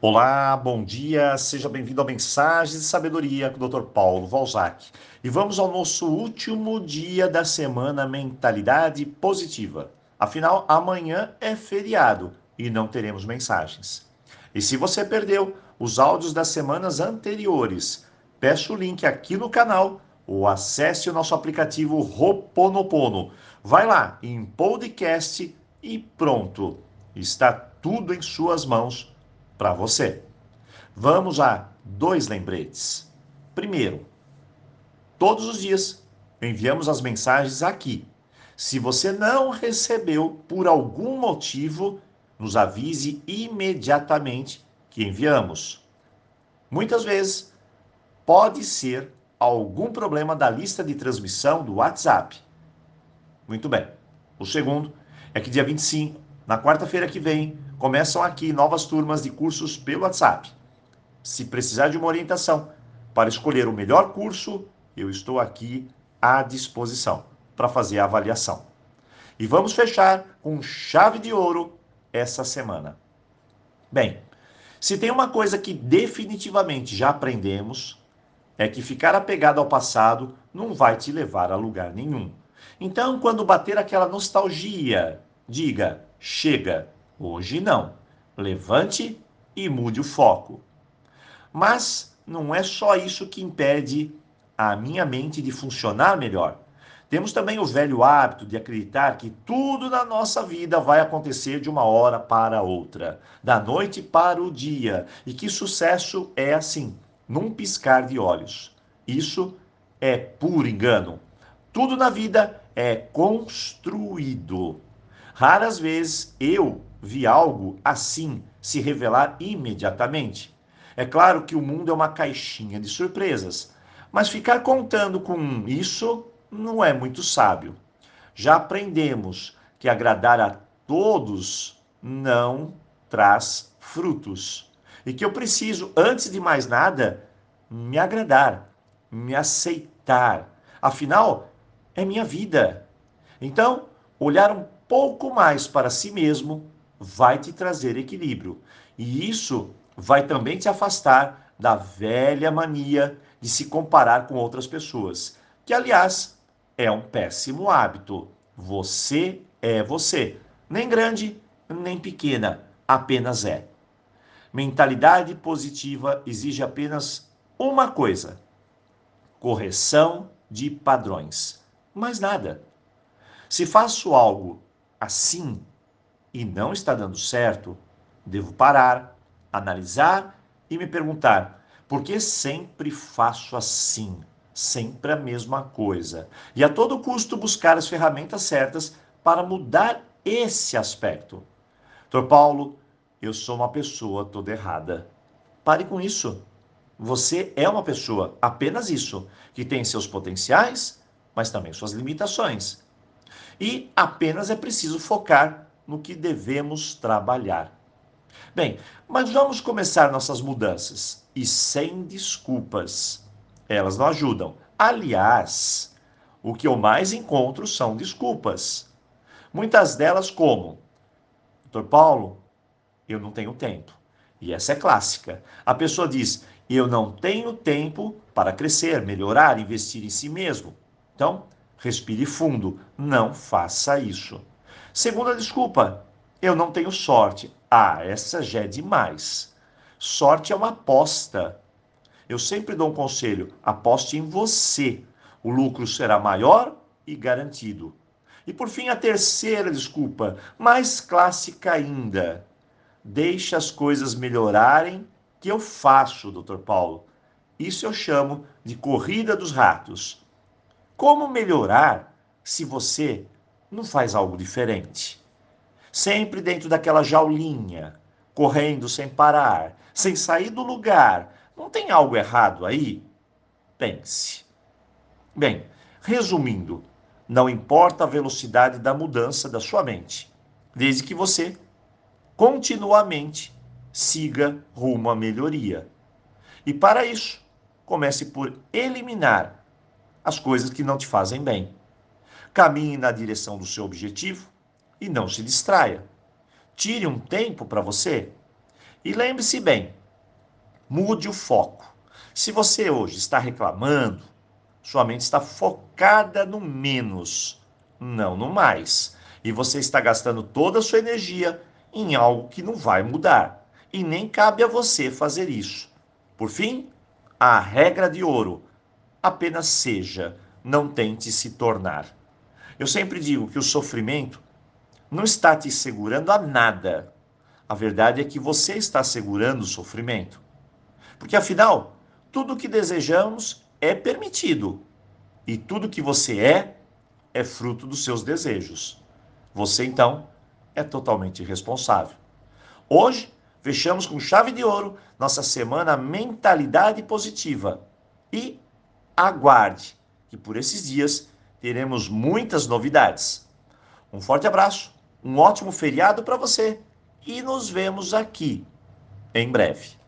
Olá, bom dia, seja bem-vindo a Mensagens de Sabedoria com o Dr. Paulo Valzac. E vamos ao nosso último dia da semana Mentalidade Positiva. Afinal, amanhã é feriado e não teremos mensagens. E se você perdeu os áudios das semanas anteriores, peço o link aqui no canal ou acesse o nosso aplicativo Roponopono. Vai lá em podcast e pronto. Está tudo em suas mãos para você. Vamos a dois lembretes. Primeiro, todos os dias enviamos as mensagens aqui. Se você não recebeu por algum motivo, nos avise imediatamente que enviamos. Muitas vezes pode ser algum problema da lista de transmissão do WhatsApp. Muito bem. O segundo é que dia 25, na quarta-feira que vem, começam aqui novas turmas de cursos pelo WhatsApp. Se precisar de uma orientação para escolher o melhor curso, eu estou aqui à disposição para fazer a avaliação. E vamos fechar com chave de ouro essa semana. Bem, se tem uma coisa que definitivamente já aprendemos, é que ficar apegado ao passado não vai te levar a lugar nenhum. Então, quando bater aquela nostalgia, diga: chega, Hoje não. Levante e mude o foco. Mas não é só isso que impede a minha mente de funcionar melhor. Temos também o velho hábito de acreditar que tudo na nossa vida vai acontecer de uma hora para outra, da noite para o dia, e que sucesso é assim, num piscar de olhos. Isso é puro engano. Tudo na vida é construído. Raras vezes eu vi algo assim se revelar imediatamente. É claro que o mundo é uma caixinha de surpresas, mas ficar contando com isso não é muito sábio. Já aprendemos que agradar a todos não traz frutos. E que eu preciso, antes de mais nada, me agradar, me aceitar. Afinal, é minha vida. Então, olhar um pouco mais para si mesmo vai te trazer equilíbrio. E isso vai também te afastar da velha mania de se comparar com outras pessoas, que aliás é um péssimo hábito. Você é você, nem grande, nem pequena, apenas é. Mentalidade positiva exige apenas uma coisa: correção de padrões. Mais nada. Se faço algo assim, e não está dando certo, devo parar, analisar e me perguntar: por que sempre faço assim? Sempre a mesma coisa. E a todo custo buscar as ferramentas certas para mudar esse aspecto. Doutor Paulo, eu sou uma pessoa toda errada. Pare com isso. Você é uma pessoa, apenas isso, que tem seus potenciais, mas também suas limitações. E apenas é preciso focar no que devemos trabalhar. Bem, mas vamos começar nossas mudanças e sem desculpas. Elas não ajudam. Aliás, o que eu mais encontro são desculpas. Muitas delas como: Doutor Paulo, eu não tenho tempo. E essa é clássica. A pessoa diz: Eu não tenho tempo para crescer, melhorar, investir em si mesmo. Então, respire fundo. Não faça isso. Segunda desculpa, eu não tenho sorte. Ah, essa já é demais. Sorte é uma aposta. Eu sempre dou um conselho: aposte em você. O lucro será maior e garantido. E por fim, a terceira desculpa, mais clássica ainda. Deixe as coisas melhorarem que eu faço, Dr. Paulo. Isso eu chamo de corrida dos ratos. Como melhorar se você não faz algo diferente. Sempre dentro daquela jaulinha, correndo sem parar, sem sair do lugar. Não tem algo errado aí? Pense. Bem, resumindo, não importa a velocidade da mudança da sua mente, desde que você continuamente siga rumo à melhoria. E para isso, comece por eliminar as coisas que não te fazem bem. Caminhe na direção do seu objetivo e não se distraia. Tire um tempo para você. E lembre-se bem, mude o foco. Se você hoje está reclamando, sua mente está focada no menos, não no mais. E você está gastando toda a sua energia em algo que não vai mudar. E nem cabe a você fazer isso. Por fim, a regra de ouro: apenas seja, não tente se tornar. Eu sempre digo que o sofrimento não está te segurando a nada. A verdade é que você está segurando o sofrimento. Porque afinal, tudo o que desejamos é permitido. E tudo que você é é fruto dos seus desejos. Você então é totalmente responsável. Hoje, fechamos com chave de ouro nossa semana Mentalidade Positiva. E aguarde que por esses dias teremos muitas novidades. Um forte abraço, um ótimo feriado para você e nos vemos aqui em breve.